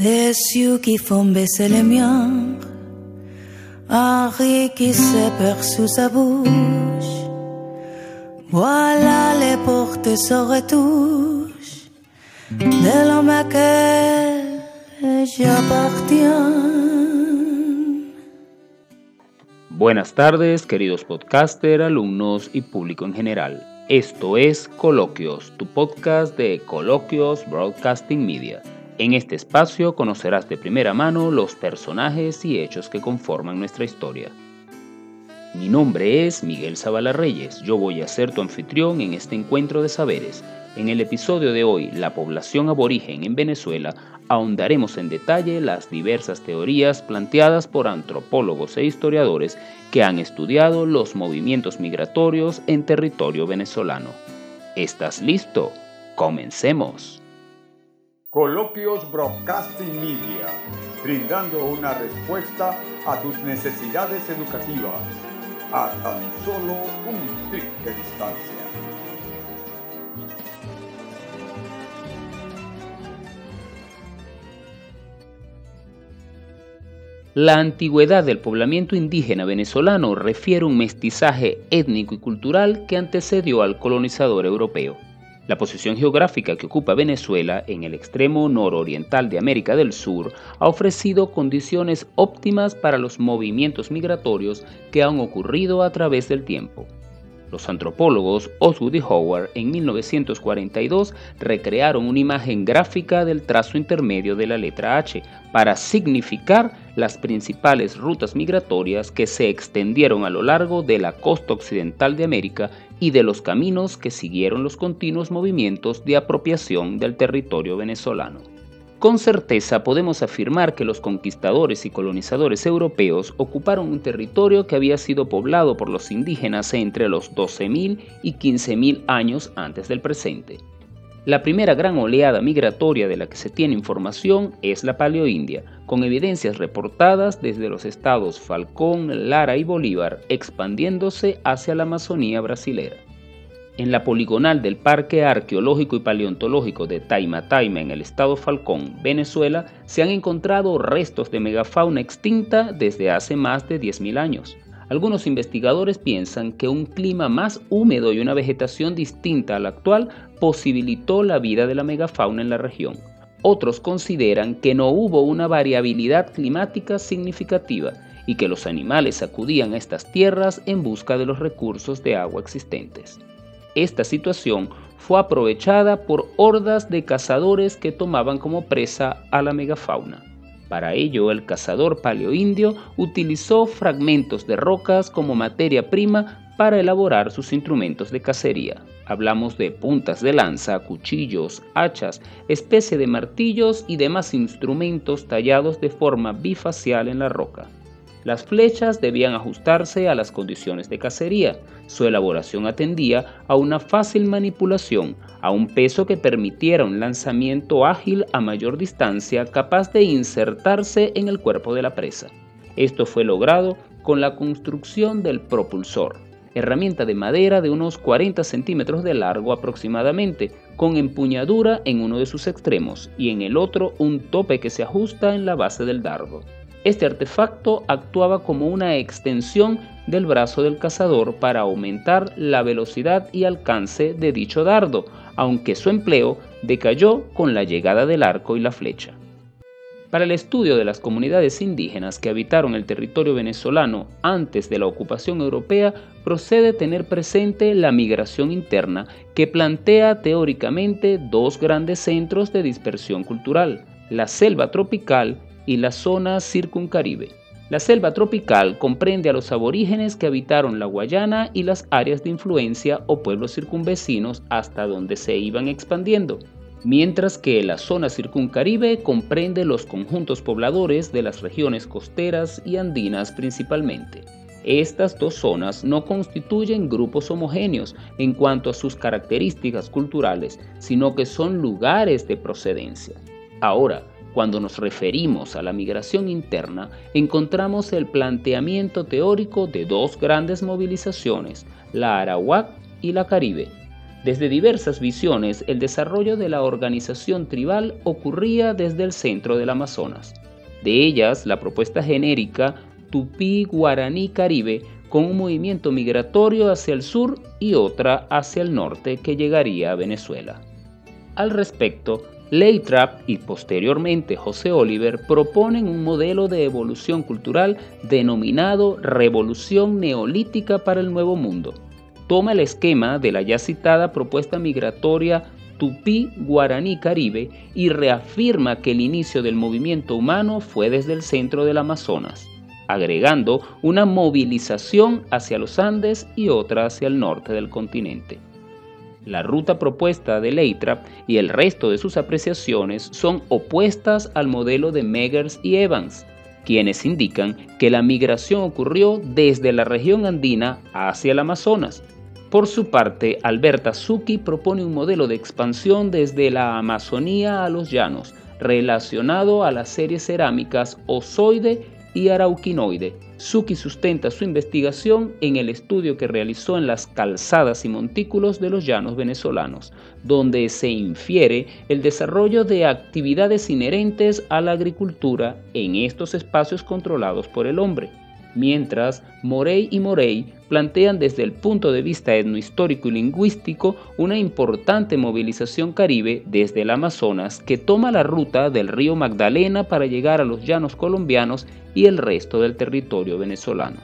Yeux qui baisser les miens, un rire qui se perd sous sa bouche. Voilà les portes se retouchent de l'homme à quel j'appartiens. Buenas tardes, queridos podcaster, alumnos y público en general. Esto es Coloquios, tu podcast de Coloquios Broadcasting Media. En este espacio conocerás de primera mano los personajes y hechos que conforman nuestra historia. Mi nombre es Miguel Zavala Reyes, yo voy a ser tu anfitrión en este encuentro de saberes. En el episodio de hoy, La población aborigen en Venezuela, ahondaremos en detalle las diversas teorías planteadas por antropólogos e historiadores que han estudiado los movimientos migratorios en territorio venezolano. ¿Estás listo? Comencemos. Coloquios Broadcasting Media, brindando una respuesta a tus necesidades educativas a tan solo un clic de distancia. La antigüedad del poblamiento indígena venezolano refiere un mestizaje étnico y cultural que antecedió al colonizador europeo. La posición geográfica que ocupa Venezuela en el extremo nororiental de América del Sur ha ofrecido condiciones óptimas para los movimientos migratorios que han ocurrido a través del tiempo. Los antropólogos Osgood y Howard en 1942 recrearon una imagen gráfica del trazo intermedio de la letra H para significar las principales rutas migratorias que se extendieron a lo largo de la costa occidental de América y de los caminos que siguieron los continuos movimientos de apropiación del territorio venezolano. Con certeza podemos afirmar que los conquistadores y colonizadores europeos ocuparon un territorio que había sido poblado por los indígenas entre los 12.000 y 15.000 años antes del presente. La primera gran oleada migratoria de la que se tiene información es la Paleoindia, con evidencias reportadas desde los estados Falcón, Lara y Bolívar, expandiéndose hacia la Amazonía brasilera. En la poligonal del Parque Arqueológico y Paleontológico de Taima Taima en el estado Falcón, Venezuela, se han encontrado restos de megafauna extinta desde hace más de 10.000 años. Algunos investigadores piensan que un clima más húmedo y una vegetación distinta a la actual posibilitó la vida de la megafauna en la región. Otros consideran que no hubo una variabilidad climática significativa y que los animales acudían a estas tierras en busca de los recursos de agua existentes. Esta situación fue aprovechada por hordas de cazadores que tomaban como presa a la megafauna. Para ello, el cazador paleoindio utilizó fragmentos de rocas como materia prima para elaborar sus instrumentos de cacería. Hablamos de puntas de lanza, cuchillos, hachas, especie de martillos y demás instrumentos tallados de forma bifacial en la roca. Las flechas debían ajustarse a las condiciones de cacería. Su elaboración atendía a una fácil manipulación, a un peso que permitiera un lanzamiento ágil a mayor distancia capaz de insertarse en el cuerpo de la presa. Esto fue logrado con la construcción del propulsor, herramienta de madera de unos 40 centímetros de largo aproximadamente, con empuñadura en uno de sus extremos y en el otro un tope que se ajusta en la base del dardo. Este artefacto actuaba como una extensión del brazo del cazador para aumentar la velocidad y alcance de dicho dardo, aunque su empleo decayó con la llegada del arco y la flecha. Para el estudio de las comunidades indígenas que habitaron el territorio venezolano antes de la ocupación europea, procede tener presente la migración interna que plantea teóricamente dos grandes centros de dispersión cultural, la selva tropical y la zona circuncaribe. La selva tropical comprende a los aborígenes que habitaron la Guayana y las áreas de influencia o pueblos circunvecinos hasta donde se iban expandiendo mientras que la zona circuncaribe comprende los conjuntos pobladores de las regiones costeras y andinas principalmente. Estas dos zonas no constituyen grupos homogéneos en cuanto a sus características culturales, sino que son lugares de procedencia. Ahora, cuando nos referimos a la migración interna, encontramos el planteamiento teórico de dos grandes movilizaciones, la Arawak y la Caribe, Desde diversas visiones, el desarrollo de la organización tribal ocurría desde el centro del Amazonas. De ellas, la propuesta genérica Tupí Guaraní Caribe con un movimiento migratorio hacia el sur y otra hacia el norte que llegaría a Venezuela. Al respecto, Leitrap y posteriormente José Oliver proponen un modelo de evolución cultural denominado Revolución Neolítica para el Nuevo Mundo. Toma el esquema de la ya citada propuesta migratoria Tupí Guaraní Caribe y reafirma que el inicio del movimiento humano fue desde el centro del Amazonas, agregando una movilización hacia los Andes y otra hacia el norte del continente. La ruta propuesta de Leitra y el resto de sus apreciaciones son opuestas al modelo de Meggers y Evans, quienes indican que la migración ocurrió desde la región andina hacia el Amazonas. Por su parte, Alberta Zucchi propone un modelo de expansión desde la Amazonía a los llanos, relacionado a las series cerámicas ozoide y arauquinoide. Suki sustenta su investigación en el estudio que realizó en las calzadas y montículos de los llanos venezolanos, donde se infiere el desarrollo de actividades inherentes a la agricultura en estos espacios controlados por el hombre mientras Morey y Morey plantean desde el punto de vista etnohistórico y lingüístico una importante movilización caribe desde el Amazonas que toma la ruta del río Magdalena para llegar a los llanos colombianos y el resto del territorio venezolano.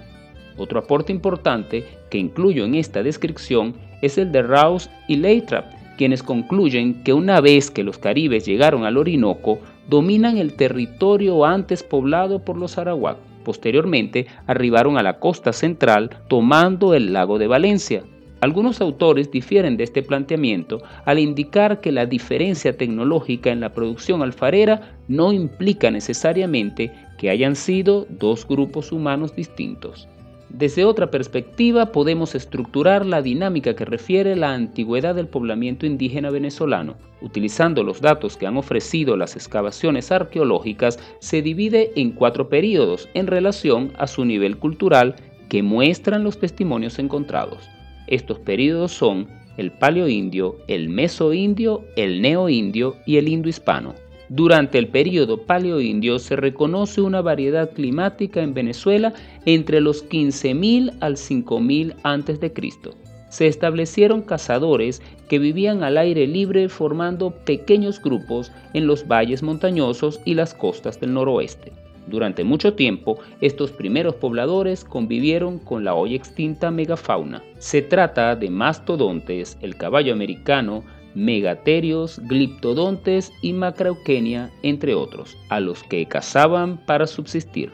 Otro aporte importante que incluyo en esta descripción es el de Rouse y Leitrap, quienes concluyen que una vez que los caribes llegaron al Orinoco, dominan el territorio antes poblado por los arawak Posteriormente arribaron a la costa central tomando el lago de Valencia. Algunos autores difieren de este planteamiento al indicar que la diferencia tecnológica en la producción alfarera no implica necesariamente que hayan sido dos grupos humanos distintos. Desde otra perspectiva podemos estructurar la dinámica que refiere la antigüedad del poblamiento indígena venezolano. Utilizando los datos que han ofrecido las excavaciones arqueológicas, se divide en cuatro periodos en relación a su nivel cultural que muestran los testimonios encontrados. Estos periodos son el paleoindio, el mesoindio, el neoindio y el indohispano. Durante el período paleoindio se reconoce una variedad climática en Venezuela entre los 15.000 al 5.000 a.C. Se establecieron cazadores que vivían al aire libre formando pequeños grupos en los valles montañosos y las costas del noroeste. Durante mucho tiempo, estos primeros pobladores convivieron con la hoy extinta megafauna. Se trata de mastodontes, el caballo americano, megaterios, gliptodontes y macrauquenia, entre otros, a los que cazaban para subsistir.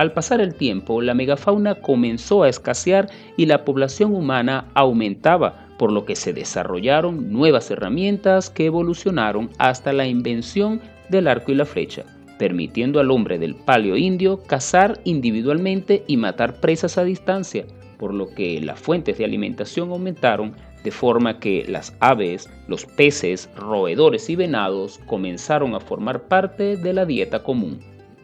Al pasar el tiempo, la megafauna comenzó a escasear y la población humana aumentaba, por lo que se desarrollaron nuevas herramientas que evolucionaron hasta la invención del arco y la flecha, permitiendo al hombre del paleo indio cazar individualmente y matar presas a distancia, por lo que las fuentes de alimentación aumentaron de forma que las aves, los peces, roedores y venados comenzaron a formar parte de la dieta común.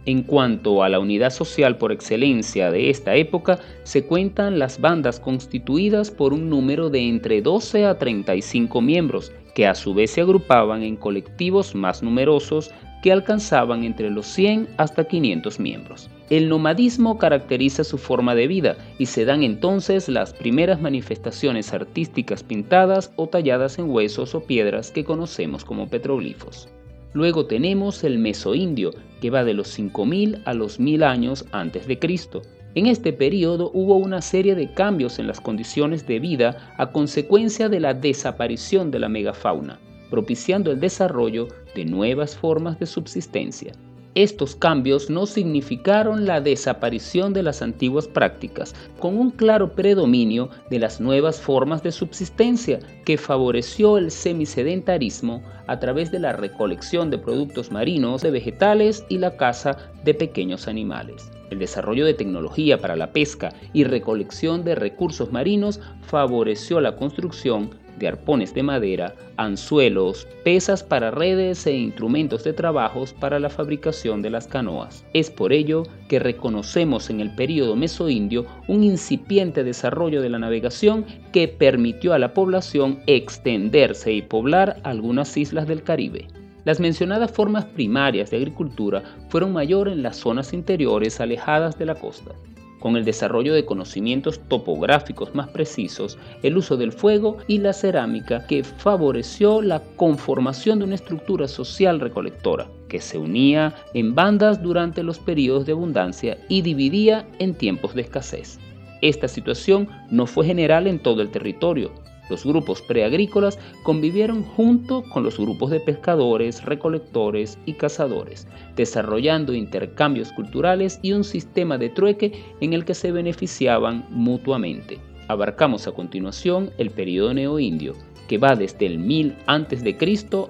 En cuanto a la unidad social por excelencia de esta época, se cuentan las bandas constituidas por un número de entre 12 a 35 miembros, que a su vez se agrupaban en colectivos más numerosos que alcanzaban entre los 100 hasta 500 miembros. El nomadismo caracteriza su forma de vida y se dan entonces las primeras manifestaciones artísticas pintadas o talladas en huesos o piedras que conocemos como petroglifos. Luego tenemos el mesoindio, que va de los 5000 a los 1000 años antes de Cristo. En este periodo hubo una serie de cambios en las condiciones de vida a consecuencia de la desaparición de la megafauna, propiciando el desarrollo de nuevas formas de subsistencia. Estos cambios no significaron la desaparición de las antiguas prácticas, con un claro predominio de las nuevas formas de subsistencia que favoreció el semisedentarismo a través de la recolección de productos marinos, de vegetales y la caza de pequeños animales. El desarrollo de tecnología para la pesca y recolección de recursos marinos favoreció la construcción de arpones de madera, anzuelos, pesas para redes e instrumentos de trabajos para la fabricación de las canoas. Es por ello que reconocemos en el período mesoindio un incipiente desarrollo de la navegación que permitió a la población extenderse y poblar algunas islas del Caribe. Las mencionadas formas primarias de agricultura fueron mayor en las zonas interiores alejadas de la costa. Con el desarrollo de conocimientos topográficos más precisos, el uso del fuego y la cerámica que favoreció la conformación de una estructura social recolectora, que se unía en bandas durante los periodos de abundancia y dividía en tiempos de escasez. Esta situación no fue general en todo el territorio, los grupos preagrícolas convivieron junto con los grupos de pescadores, recolectores y cazadores, desarrollando intercambios culturales y un sistema de trueque en el que se beneficiaban mutuamente. Abarcamos a continuación el periodo neoindio, que va desde el 1000 a.C.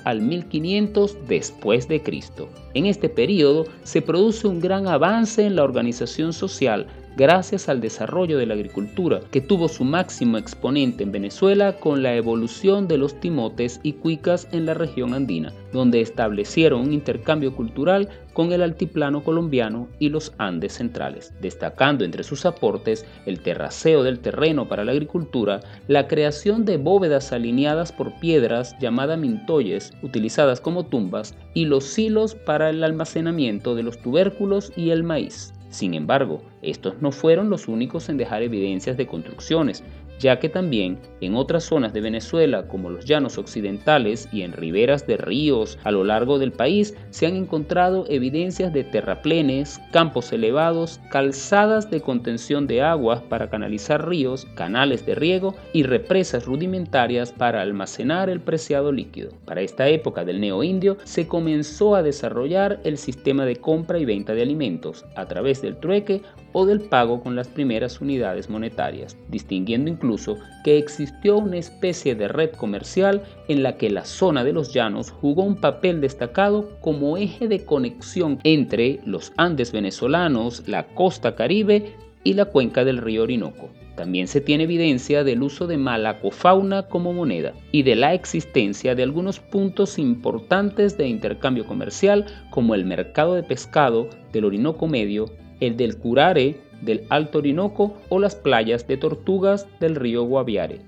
al 1500 después de Cristo. En este periodo se produce un gran avance en la organización social gracias al desarrollo de la agricultura, que tuvo su máximo exponente en Venezuela con la evolución de los timotes y cuicas en la región andina, donde establecieron un intercambio cultural con el altiplano colombiano y los Andes centrales, destacando entre sus aportes el terraceo del terreno para la agricultura, la creación de bóvedas alineadas por piedras llamadas mintoyes, utilizadas como tumbas, y los silos para el almacenamiento de los tubérculos y el maíz. Sin embargo, estos no fueron los únicos en dejar evidencias de construcciones, ya que también en otras zonas de Venezuela, como los llanos occidentales y en riberas de ríos a lo largo del país, se han encontrado evidencias de terraplenes, campos elevados, calzadas de contención de aguas para canalizar ríos, canales de riego y represas rudimentarias para almacenar el preciado líquido. Para esta época del neoindio se comenzó a desarrollar el sistema de compra y venta de alimentos a través del trueque o del pago con las primeras unidades monetarias, distinguiendo incluso que existió una especie de red comercial en la que la zona de los llanos jugó un papel destacado como eje de conexión entre los Andes venezolanos, la costa caribe y la cuenca del río Orinoco. También se tiene evidencia del uso de malacofauna como moneda y de la existencia de algunos puntos importantes de intercambio comercial como el mercado de pescado del Orinoco Medio el del Curare del Alto Orinoco o las playas de Tortugas del río Guaviare.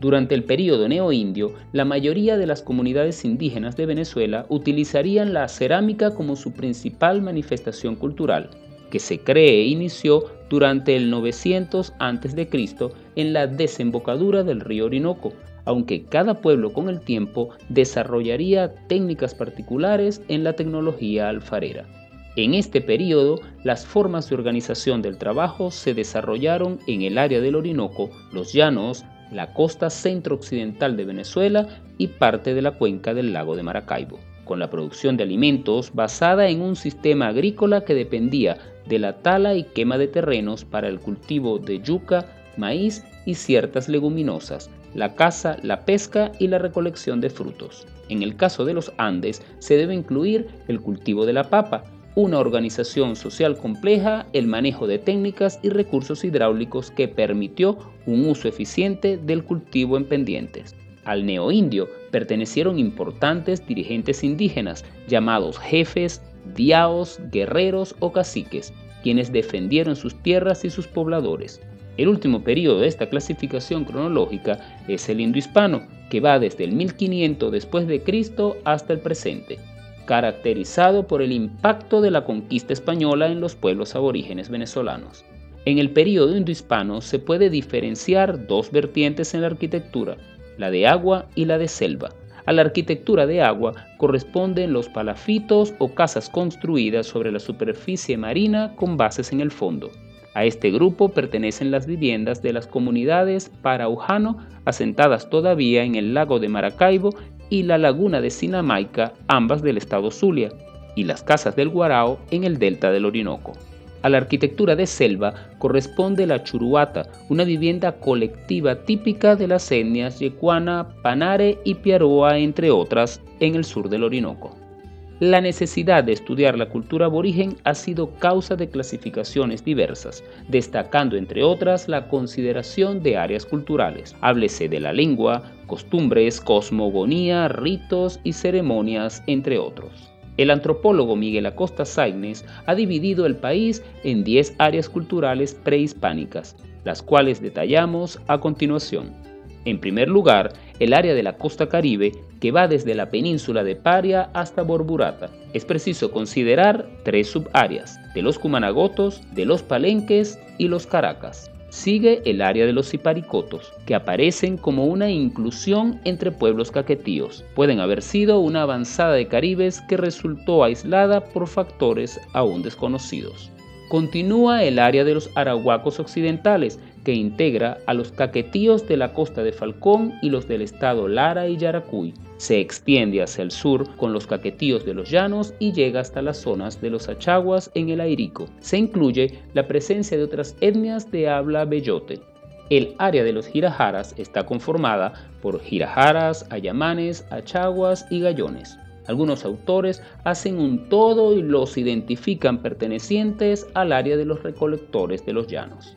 Durante el período neoindio, la mayoría de las comunidades indígenas de Venezuela utilizarían la cerámica como su principal manifestación cultural, que se cree inició durante el 900 a.C. en la desembocadura del río Orinoco, aunque cada pueblo con el tiempo desarrollaría técnicas particulares en la tecnología alfarera. En este periodo, las formas de organización del trabajo se desarrollaron en el área del Orinoco, los llanos, la costa centro-occidental de Venezuela y parte de la cuenca del lago de Maracaibo, con la producción de alimentos basada en un sistema agrícola que dependía de la tala y quema de terrenos para el cultivo de yuca, maíz y ciertas leguminosas, la caza, la pesca y la recolección de frutos. En el caso de los Andes se debe incluir el cultivo de la papa, una organización social compleja, el manejo de técnicas y recursos hidráulicos que permitió un uso eficiente del cultivo en pendientes. Al neoindio pertenecieron importantes dirigentes indígenas llamados jefes, diaos, guerreros o caciques, quienes defendieron sus tierras y sus pobladores. El último periodo de esta clasificación cronológica es el indohispano, que va desde el 1500 después de Cristo hasta el presente caracterizado por el impacto de la conquista española en los pueblos aborígenes venezolanos. En el período indohispano se puede diferenciar dos vertientes en la arquitectura, la de agua y la de selva. A la arquitectura de agua corresponden los palafitos o casas construidas sobre la superficie marina con bases en el fondo. A este grupo pertenecen las viviendas de las comunidades paraujano asentadas todavía en el lago de Maracaibo y la laguna de Sinamaica, ambas del estado Zulia, y las casas del Guarao en el delta del Orinoco. A la arquitectura de selva corresponde la churuata, una vivienda colectiva típica de las etnias yecuana, panare y piaroa, entre otras, en el sur del Orinoco. La necesidad de estudiar la cultura aborigen ha sido causa de clasificaciones diversas, destacando entre otras la consideración de áreas culturales. Háblese de la lengua, costumbres, cosmogonía, ritos y ceremonias, entre otros. El antropólogo Miguel Acosta Sainz ha dividido el país en 10 áreas culturales prehispánicas, las cuales detallamos a continuación. En primer lugar, el área de la costa caribe que va desde la península de Paria hasta Borburata. Es preciso considerar tres subáreas, de los Cumanagotos, de los Palenques y los Caracas. Sigue el área de los Siparicotos, que aparecen como una inclusión entre pueblos caquetíos. Pueden haber sido una avanzada de caribes que resultó aislada por factores aún desconocidos. Continúa el área de los arahuacos occidentales, que integra a los caquetíos de la costa de Falcón y los del estado Lara y Yaracuy. Se extiende hacia el sur con los caquetíos de los llanos y llega hasta las zonas de los achaguas en el Airico. Se incluye la presencia de otras etnias de habla bellote. El área de los girajaras está conformada por girajaras, ayamanes, achaguas y gallones. Algunos autores hacen un todo y los identifican pertenecientes al área de los recolectores de los llanos.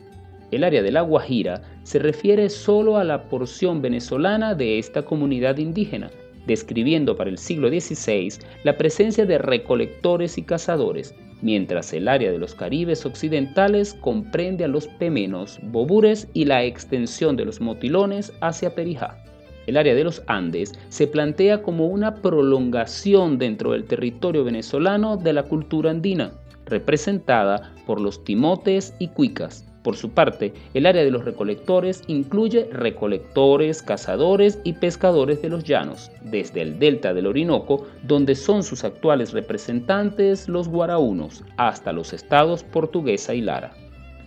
El área de la Guajira se refiere solo a la porción venezolana de esta comunidad indígena, describiendo para el siglo XVI la presencia de recolectores y cazadores, mientras el área de los Caribes occidentales comprende a los pemenos, bobures y la extensión de los motilones hacia Perijá. El área de los Andes se plantea como una prolongación dentro del territorio venezolano de la cultura andina, representada por los timotes y cuicas. Por su parte, el área de los recolectores incluye recolectores, cazadores y pescadores de los llanos, desde el delta del Orinoco, donde son sus actuales representantes los guaraunos, hasta los estados Portuguesa y Lara.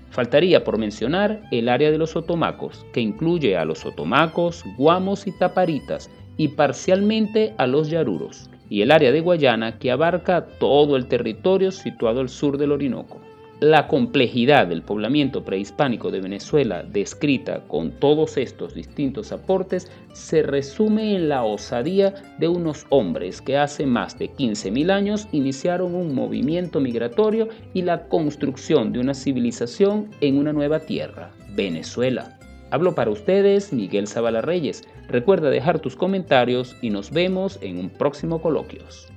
Faltaría por mencionar el área de los otomacos, que incluye a los otomacos, guamos y taparitas, y parcialmente a los yaruros, y el área de Guayana, que abarca todo el territorio situado al sur del Orinoco. La complejidad del poblamiento prehispánico de Venezuela, descrita con todos estos distintos aportes, se resume en la osadía de unos hombres que hace más de 15.000 años iniciaron un movimiento migratorio y la construcción de una civilización en una nueva tierra, Venezuela. Hablo para ustedes Miguel Zavala Reyes. Recuerda dejar tus comentarios y nos vemos en un próximo coloquios.